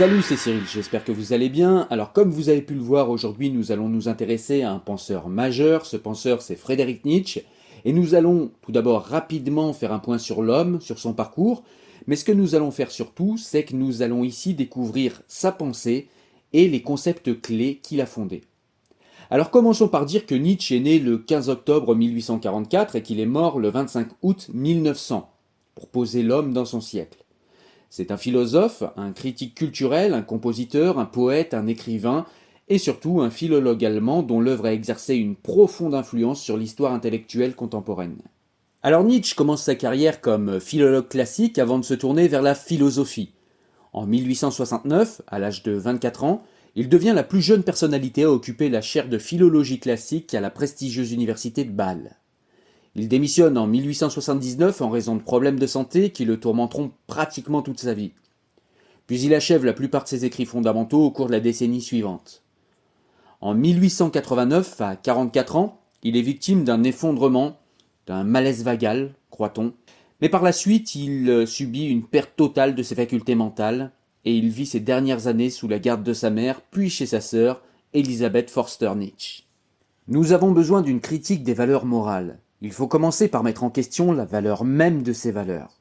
Salut, c'est Cyril, j'espère que vous allez bien. Alors comme vous avez pu le voir aujourd'hui, nous allons nous intéresser à un penseur majeur. Ce penseur, c'est Frédéric Nietzsche. Et nous allons tout d'abord rapidement faire un point sur l'homme, sur son parcours. Mais ce que nous allons faire surtout, c'est que nous allons ici découvrir sa pensée et les concepts clés qu'il a fondés. Alors commençons par dire que Nietzsche est né le 15 octobre 1844 et qu'il est mort le 25 août 1900, pour poser l'homme dans son siècle. C'est un philosophe, un critique culturel, un compositeur, un poète, un écrivain, et surtout un philologue allemand dont l'œuvre a exercé une profonde influence sur l'histoire intellectuelle contemporaine. Alors Nietzsche commence sa carrière comme philologue classique avant de se tourner vers la philosophie. En 1869, à l'âge de 24 ans, il devient la plus jeune personnalité à occuper la chaire de philologie classique à la prestigieuse université de Bâle. Il démissionne en 1879 en raison de problèmes de santé qui le tourmenteront pratiquement toute sa vie. Puis il achève la plupart de ses écrits fondamentaux au cours de la décennie suivante. En 1889, à 44 ans, il est victime d'un effondrement, d'un malaise vagal, croit-on, mais par la suite il subit une perte totale de ses facultés mentales, et il vit ses dernières années sous la garde de sa mère, puis chez sa sœur, Elisabeth Forster Nietzsche. Nous avons besoin d'une critique des valeurs morales. Il faut commencer par mettre en question la valeur même de ces valeurs.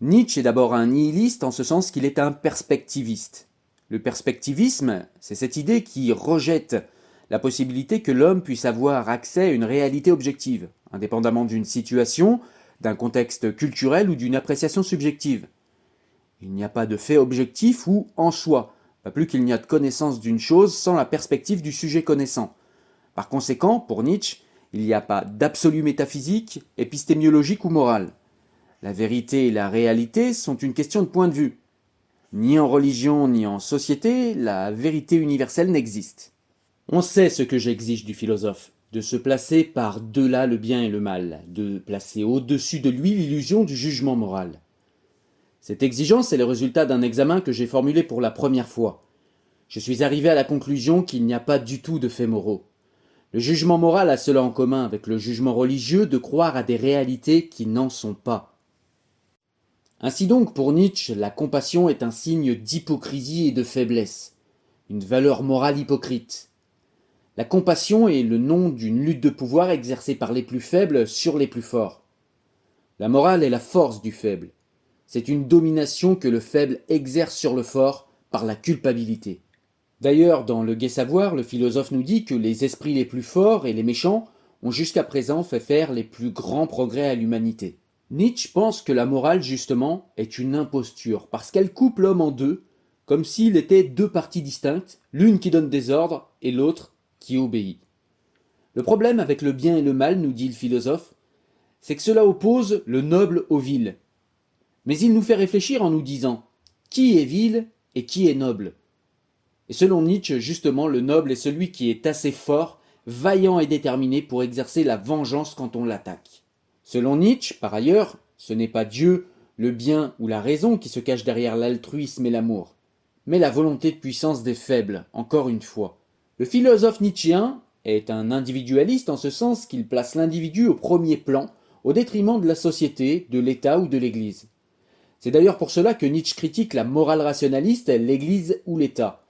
Nietzsche est d'abord un nihiliste en ce sens qu'il est un perspectiviste. Le perspectivisme, c'est cette idée qui rejette la possibilité que l'homme puisse avoir accès à une réalité objective, indépendamment d'une situation, d'un contexte culturel ou d'une appréciation subjective. Il n'y a pas de fait objectif ou en soi, pas plus qu'il n'y a de connaissance d'une chose sans la perspective du sujet connaissant. Par conséquent, pour Nietzsche, il n'y a pas d'absolu métaphysique, épistémiologique ou moral. La vérité et la réalité sont une question de point de vue. Ni en religion ni en société, la vérité universelle n'existe. On sait ce que j'exige du philosophe, de se placer par delà le bien et le mal, de placer au-dessus de lui l'illusion du jugement moral. Cette exigence est le résultat d'un examen que j'ai formulé pour la première fois. Je suis arrivé à la conclusion qu'il n'y a pas du tout de faits moraux. Le jugement moral a cela en commun avec le jugement religieux de croire à des réalités qui n'en sont pas. Ainsi donc, pour Nietzsche, la compassion est un signe d'hypocrisie et de faiblesse, une valeur morale hypocrite. La compassion est le nom d'une lutte de pouvoir exercée par les plus faibles sur les plus forts. La morale est la force du faible, c'est une domination que le faible exerce sur le fort par la culpabilité. D'ailleurs, dans le Gai Savoir, le philosophe nous dit que les esprits les plus forts et les méchants ont jusqu'à présent fait faire les plus grands progrès à l'humanité. Nietzsche pense que la morale, justement, est une imposture, parce qu'elle coupe l'homme en deux, comme s'il était deux parties distinctes, l'une qui donne des ordres et l'autre qui obéit. Le problème avec le bien et le mal, nous dit le philosophe, c'est que cela oppose le noble au vil, mais il nous fait réfléchir en nous disant qui est vil et qui est noble. Et selon Nietzsche, justement, le noble est celui qui est assez fort, vaillant et déterminé pour exercer la vengeance quand on l'attaque. Selon Nietzsche, par ailleurs, ce n'est pas Dieu, le bien ou la raison qui se cache derrière l'altruisme et l'amour, mais la volonté de puissance des faibles, encore une fois. Le philosophe nietzschéen est un individualiste en ce sens qu'il place l'individu au premier plan, au détriment de la société, de l'État ou de l'Église. C'est d'ailleurs pour cela que Nietzsche critique la morale rationaliste, l'Église ou l'État.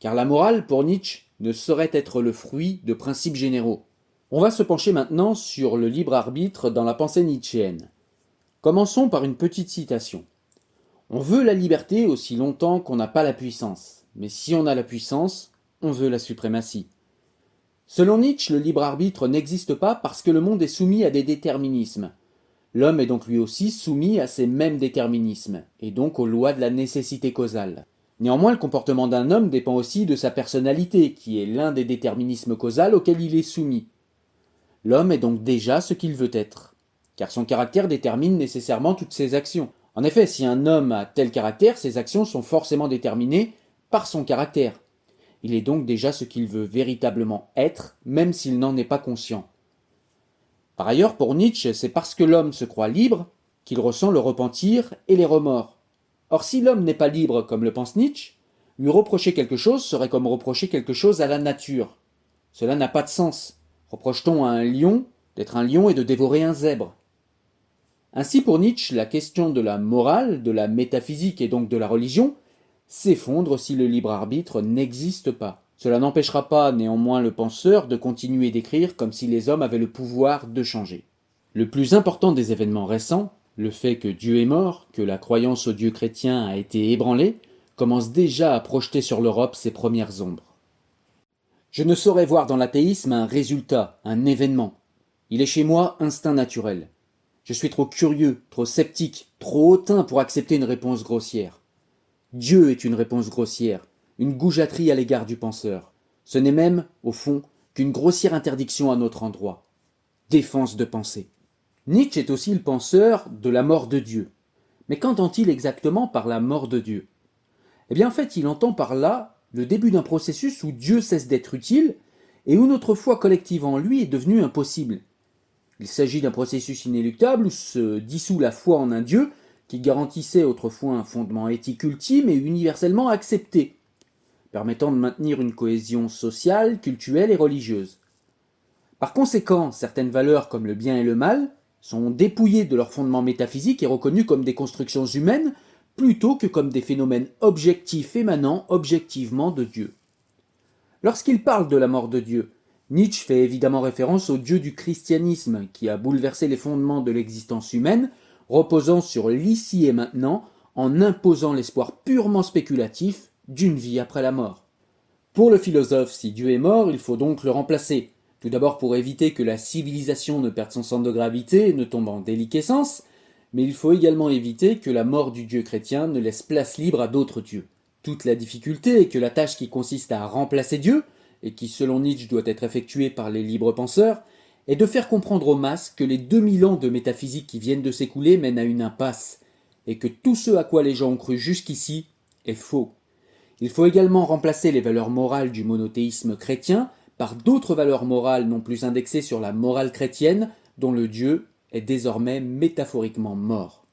Car la morale, pour Nietzsche, ne saurait être le fruit de principes généraux. On va se pencher maintenant sur le libre arbitre dans la pensée nietzschéenne. Commençons par une petite citation. On veut la liberté aussi longtemps qu'on n'a pas la puissance, mais si on a la puissance, on veut la suprématie. Selon Nietzsche, le libre arbitre n'existe pas parce que le monde est soumis à des déterminismes. L'homme est donc lui aussi soumis à ces mêmes déterminismes, et donc aux lois de la nécessité causale. Néanmoins, le comportement d'un homme dépend aussi de sa personnalité, qui est l'un des déterminismes causaux auxquels il est soumis. L'homme est donc déjà ce qu'il veut être, car son caractère détermine nécessairement toutes ses actions. En effet, si un homme a tel caractère, ses actions sont forcément déterminées par son caractère. Il est donc déjà ce qu'il veut véritablement être, même s'il n'en est pas conscient. Par ailleurs, pour Nietzsche, c'est parce que l'homme se croit libre qu'il ressent le repentir et les remords. Or, si l'homme n'est pas libre comme le pense Nietzsche, lui reprocher quelque chose serait comme reprocher quelque chose à la nature. Cela n'a pas de sens. Reproche-t-on à un lion d'être un lion et de dévorer un zèbre? Ainsi, pour Nietzsche, la question de la morale, de la métaphysique et donc de la religion s'effondre si le libre arbitre n'existe pas. Cela n'empêchera pas néanmoins le penseur de continuer d'écrire comme si les hommes avaient le pouvoir de changer. Le plus important des événements récents, le fait que Dieu est mort, que la croyance au Dieu chrétien a été ébranlée, commence déjà à projeter sur l'Europe ses premières ombres. Je ne saurais voir dans l'athéisme un résultat, un événement. Il est chez moi instinct naturel. Je suis trop curieux, trop sceptique, trop hautain pour accepter une réponse grossière. Dieu est une réponse grossière, une goujaterie à l'égard du penseur. Ce n'est même, au fond, qu'une grossière interdiction à notre endroit. Défense de pensée. Nietzsche est aussi le penseur de la mort de Dieu. Mais qu'entend-il exactement par la mort de Dieu? Eh bien, en fait, il entend par là le début d'un processus où Dieu cesse d'être utile et où notre foi collective en lui est devenue impossible. Il s'agit d'un processus inéluctable où se dissout la foi en un Dieu qui garantissait autrefois un fondement éthique ultime et universellement accepté, permettant de maintenir une cohésion sociale, culturelle et religieuse. Par conséquent, certaines valeurs comme le bien et le mal sont dépouillées de leur fondement métaphysique et reconnues comme des constructions humaines plutôt que comme des phénomènes objectifs émanant objectivement de Dieu. Lorsqu'il parle de la mort de Dieu, Nietzsche fait évidemment référence au Dieu du christianisme qui a bouleversé les fondements de l'existence humaine, reposant sur l'ici et maintenant en imposant l'espoir purement spéculatif d'une vie après la mort. Pour le philosophe, si Dieu est mort, il faut donc le remplacer. Tout d'abord pour éviter que la civilisation ne perde son centre de gravité et ne tombe en déliquescence, mais il faut également éviter que la mort du Dieu chrétien ne laisse place libre à d'autres dieux. Toute la difficulté est que la tâche qui consiste à remplacer Dieu, et qui selon Nietzsche doit être effectuée par les libres penseurs, est de faire comprendre aux masses que les 2000 ans de métaphysique qui viennent de s'écouler mènent à une impasse, et que tout ce à quoi les gens ont cru jusqu'ici est faux. Il faut également remplacer les valeurs morales du monothéisme chrétien par d'autres valeurs morales non plus indexées sur la morale chrétienne, dont le Dieu est désormais métaphoriquement mort.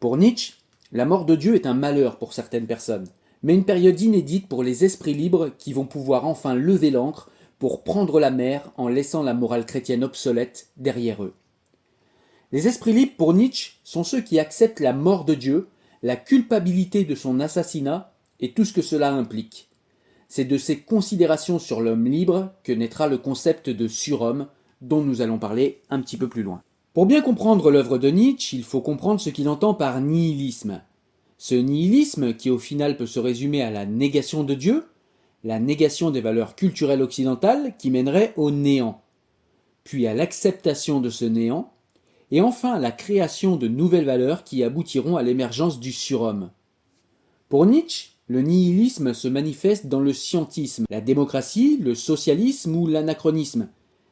Pour Nietzsche, la mort de Dieu est un malheur pour certaines personnes, mais une période inédite pour les esprits libres qui vont pouvoir enfin lever l'ancre pour prendre la mer en laissant la morale chrétienne obsolète derrière eux. Les esprits libres pour Nietzsche sont ceux qui acceptent la mort de Dieu, la culpabilité de son assassinat et tout ce que cela implique. C'est de ces considérations sur l'homme libre que naîtra le concept de surhomme dont nous allons parler un petit peu plus loin. Pour bien comprendre l'œuvre de Nietzsche, il faut comprendre ce qu'il entend par nihilisme. Ce nihilisme, qui au final peut se résumer à la négation de Dieu, la négation des valeurs culturelles occidentales qui mènerait au néant, puis à l'acceptation de ce néant, et enfin à la création de nouvelles valeurs qui aboutiront à l'émergence du surhomme. Pour Nietzsche, le nihilisme se manifeste dans le scientisme, la démocratie, le socialisme ou l'anachronisme,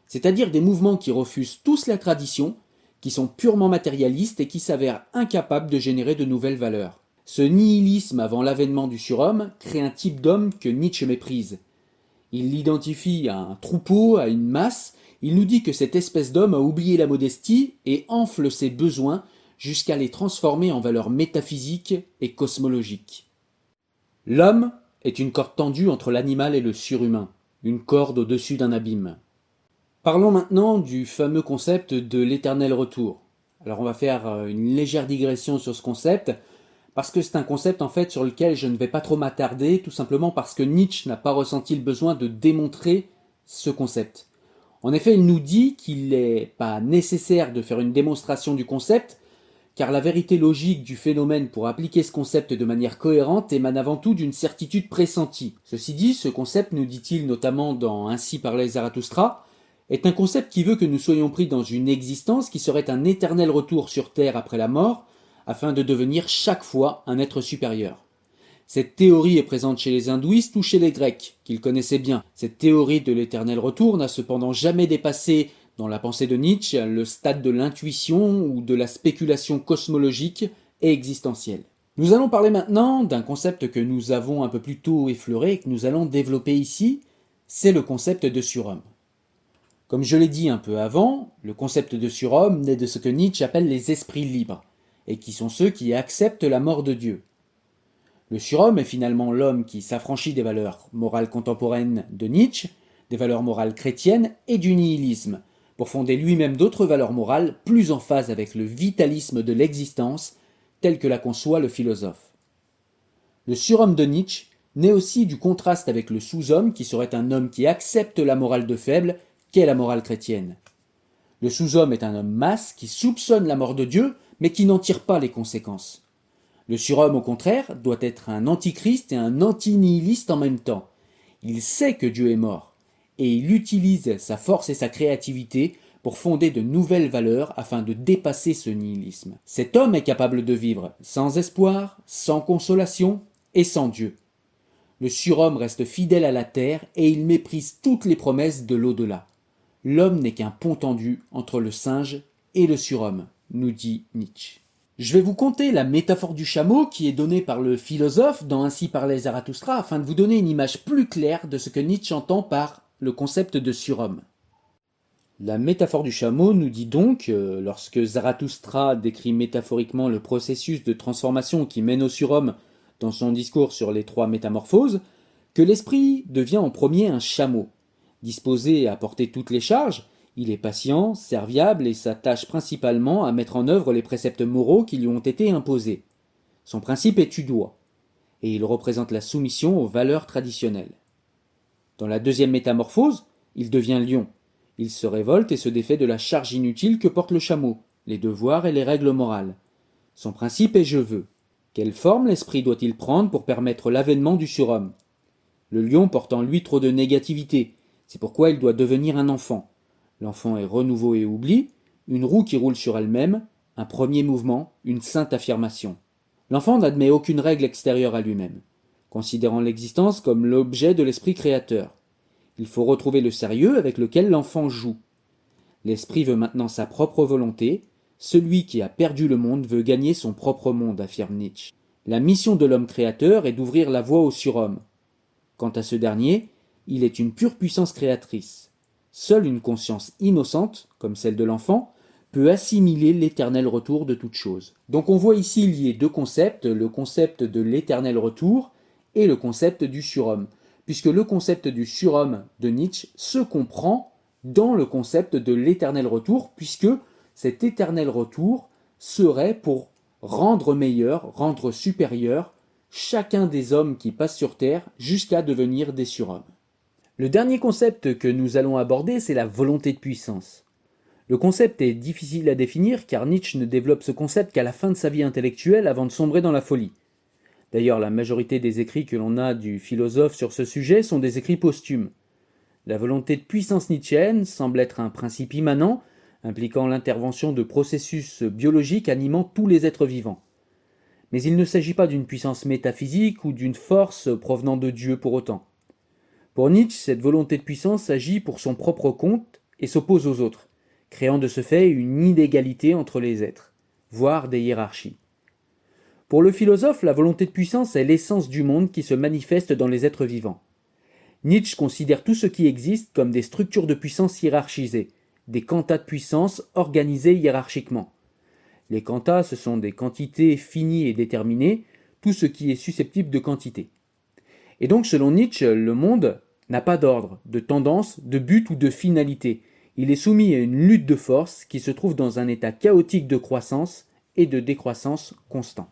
c'est-à-dire des mouvements qui refusent tous la tradition, qui sont purement matérialistes et qui s'avèrent incapables de générer de nouvelles valeurs. Ce nihilisme avant l'avènement du surhomme crée un type d'homme que Nietzsche méprise. Il l'identifie à un troupeau, à une masse, il nous dit que cette espèce d'homme a oublié la modestie et enfle ses besoins jusqu'à les transformer en valeurs métaphysiques et cosmologiques. L'homme est une corde tendue entre l'animal et le surhumain, une corde au-dessus d'un abîme. Parlons maintenant du fameux concept de l'éternel retour. Alors on va faire euh, une légère digression sur ce concept, parce que c'est un concept en fait sur lequel je ne vais pas trop m'attarder, tout simplement parce que Nietzsche n'a pas ressenti le besoin de démontrer ce concept. En effet, il nous dit qu'il n'est pas nécessaire de faire une démonstration du concept, car la vérité logique du phénomène pour appliquer ce concept de manière cohérente émane avant tout d'une certitude pressentie. Ceci dit, ce concept, nous dit-il notamment dans Ainsi parlait Zarathustra, est un concept qui veut que nous soyons pris dans une existence qui serait un éternel retour sur Terre après la mort, afin de devenir chaque fois un être supérieur. Cette théorie est présente chez les hindouistes ou chez les grecs, qu'ils connaissaient bien. Cette théorie de l'éternel retour n'a cependant jamais dépassé dans la pensée de Nietzsche, le stade de l'intuition ou de la spéculation cosmologique et existentielle. Nous allons parler maintenant d'un concept que nous avons un peu plus tôt effleuré et que nous allons développer ici, c'est le concept de surhomme. Comme je l'ai dit un peu avant, le concept de surhomme naît de ce que Nietzsche appelle les esprits libres, et qui sont ceux qui acceptent la mort de Dieu. Le surhomme est finalement l'homme qui s'affranchit des valeurs morales contemporaines de Nietzsche, des valeurs morales chrétiennes et du nihilisme, pour fonder lui-même d'autres valeurs morales plus en phase avec le vitalisme de l'existence tel que la conçoit le philosophe. Le surhomme de Nietzsche naît aussi du contraste avec le sous-homme qui serait un homme qui accepte la morale de faible, qu'est la morale chrétienne. Le sous-homme est un homme masse qui soupçonne la mort de Dieu, mais qui n'en tire pas les conséquences. Le surhomme, au contraire, doit être un antichrist et un antinihiliste en même temps. Il sait que Dieu est mort, et il utilise sa force et sa créativité pour fonder de nouvelles valeurs afin de dépasser ce nihilisme. Cet homme est capable de vivre sans espoir, sans consolation et sans Dieu. Le surhomme reste fidèle à la terre et il méprise toutes les promesses de l'au-delà. L'homme n'est qu'un pont tendu entre le singe et le surhomme, nous dit Nietzsche. Je vais vous conter la métaphore du chameau qui est donnée par le philosophe dans Ainsi parlait Zarathustra afin de vous donner une image plus claire de ce que Nietzsche entend par le concept de surhomme. La métaphore du chameau nous dit donc, euh, lorsque Zarathustra décrit métaphoriquement le processus de transformation qui mène au surhomme dans son discours sur les trois métamorphoses, que l'esprit devient en premier un chameau. Disposé à porter toutes les charges, il est patient, serviable et s'attache principalement à mettre en œuvre les préceptes moraux qui lui ont été imposés. Son principe est tu dois, et il représente la soumission aux valeurs traditionnelles. Dans la deuxième métamorphose, il devient lion. Il se révolte et se défait de la charge inutile que porte le chameau, les devoirs et les règles morales. Son principe est je veux. Quelle forme l'esprit doit-il prendre pour permettre l'avènement du surhomme? Le lion porte en lui trop de négativité, c'est pourquoi il doit devenir un enfant. L'enfant est renouveau et oubli, une roue qui roule sur elle-même, un premier mouvement, une sainte affirmation. L'enfant n'admet aucune règle extérieure à lui-même, considérant l'existence comme l'objet de l'esprit créateur. Il faut retrouver le sérieux avec lequel l'enfant joue. L'esprit veut maintenant sa propre volonté, celui qui a perdu le monde veut gagner son propre monde, affirme Nietzsche. La mission de l'homme créateur est d'ouvrir la voie au surhomme. Quant à ce dernier, il est une pure puissance créatrice. Seule une conscience innocente, comme celle de l'enfant, peut assimiler l'éternel retour de toute chose. Donc on voit ici lier deux concepts, le concept de l'éternel retour et le concept du surhomme, puisque le concept du surhomme de Nietzsche se comprend dans le concept de l'éternel retour, puisque cet éternel retour serait pour rendre meilleur, rendre supérieur chacun des hommes qui passent sur Terre jusqu'à devenir des surhommes. Le dernier concept que nous allons aborder, c'est la volonté de puissance. Le concept est difficile à définir car Nietzsche ne développe ce concept qu'à la fin de sa vie intellectuelle avant de sombrer dans la folie. D'ailleurs, la majorité des écrits que l'on a du philosophe sur ce sujet sont des écrits posthumes. La volonté de puissance nietzschéenne semble être un principe immanent, impliquant l'intervention de processus biologiques animant tous les êtres vivants. Mais il ne s'agit pas d'une puissance métaphysique ou d'une force provenant de Dieu pour autant. Pour Nietzsche, cette volonté de puissance agit pour son propre compte et s'oppose aux autres, créant de ce fait une inégalité entre les êtres, voire des hiérarchies. Pour le philosophe, la volonté de puissance est l'essence du monde qui se manifeste dans les êtres vivants. Nietzsche considère tout ce qui existe comme des structures de puissance hiérarchisées, des quantas de puissance organisées hiérarchiquement. Les quantas, ce sont des quantités finies et déterminées, tout ce qui est susceptible de quantité. Et donc, selon Nietzsche, le monde n'a pas d'ordre, de tendance, de but ou de finalité. Il est soumis à une lutte de force qui se trouve dans un état chaotique de croissance et de décroissance constant.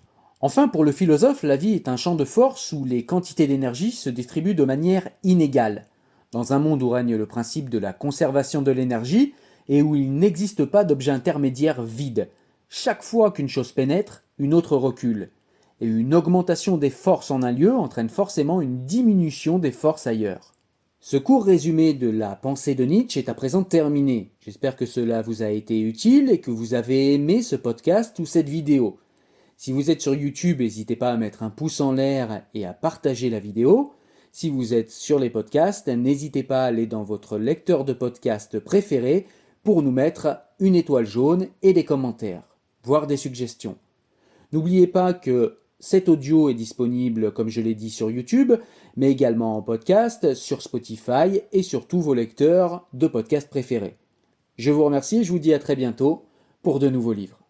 Enfin, pour le philosophe, la vie est un champ de force où les quantités d'énergie se distribuent de manière inégale. Dans un monde où règne le principe de la conservation de l'énergie et où il n'existe pas d'objet intermédiaire vide, chaque fois qu'une chose pénètre, une autre recule. Et une augmentation des forces en un lieu entraîne forcément une diminution des forces ailleurs. Ce court résumé de la pensée de Nietzsche est à présent terminé. J'espère que cela vous a été utile et que vous avez aimé ce podcast ou cette vidéo. Si vous êtes sur YouTube, n'hésitez pas à mettre un pouce en l'air et à partager la vidéo. Si vous êtes sur les podcasts, n'hésitez pas à aller dans votre lecteur de podcast préféré pour nous mettre une étoile jaune et des commentaires, voire des suggestions. N'oubliez pas que cet audio est disponible, comme je l'ai dit, sur YouTube, mais également en podcast, sur Spotify et sur tous vos lecteurs de podcasts préférés. Je vous remercie et je vous dis à très bientôt pour de nouveaux livres.